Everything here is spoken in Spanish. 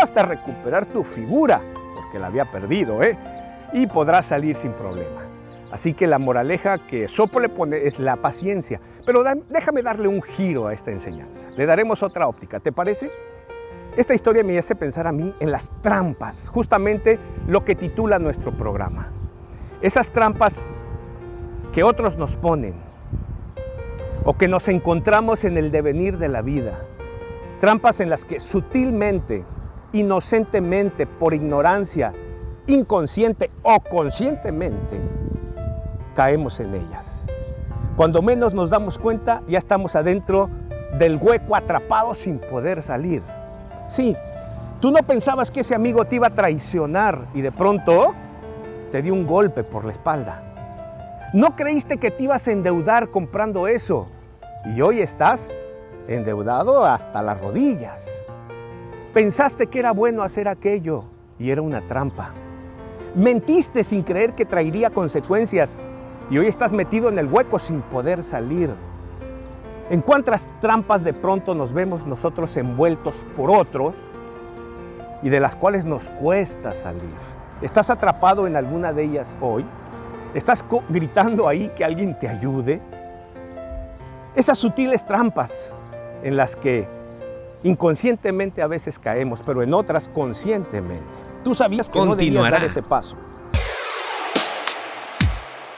hasta recuperar tu figura, porque la había perdido, ¿eh? Y podrás salir sin problema. Así que la moraleja que Sopo le pone es la paciencia. Pero déjame darle un giro a esta enseñanza. Le daremos otra óptica, ¿te parece? Esta historia me hace pensar a mí en las trampas, justamente lo que titula nuestro programa. Esas trampas que otros nos ponen o que nos encontramos en el devenir de la vida. Trampas en las que sutilmente, inocentemente, por ignorancia, inconsciente o conscientemente, caemos en ellas. Cuando menos nos damos cuenta, ya estamos adentro del hueco atrapado sin poder salir. Sí, tú no pensabas que ese amigo te iba a traicionar y de pronto te dio un golpe por la espalda. No creíste que te ibas a endeudar comprando eso y hoy estás endeudado hasta las rodillas. Pensaste que era bueno hacer aquello y era una trampa. Mentiste sin creer que traería consecuencias y hoy estás metido en el hueco sin poder salir. ¿En cuántas trampas de pronto nos vemos nosotros envueltos por otros y de las cuales nos cuesta salir? ¿Estás atrapado en alguna de ellas hoy? ¿Estás gritando ahí que alguien te ayude? Esas sutiles trampas en las que inconscientemente a veces caemos, pero en otras conscientemente. Tú sabías que no debías dar ese paso.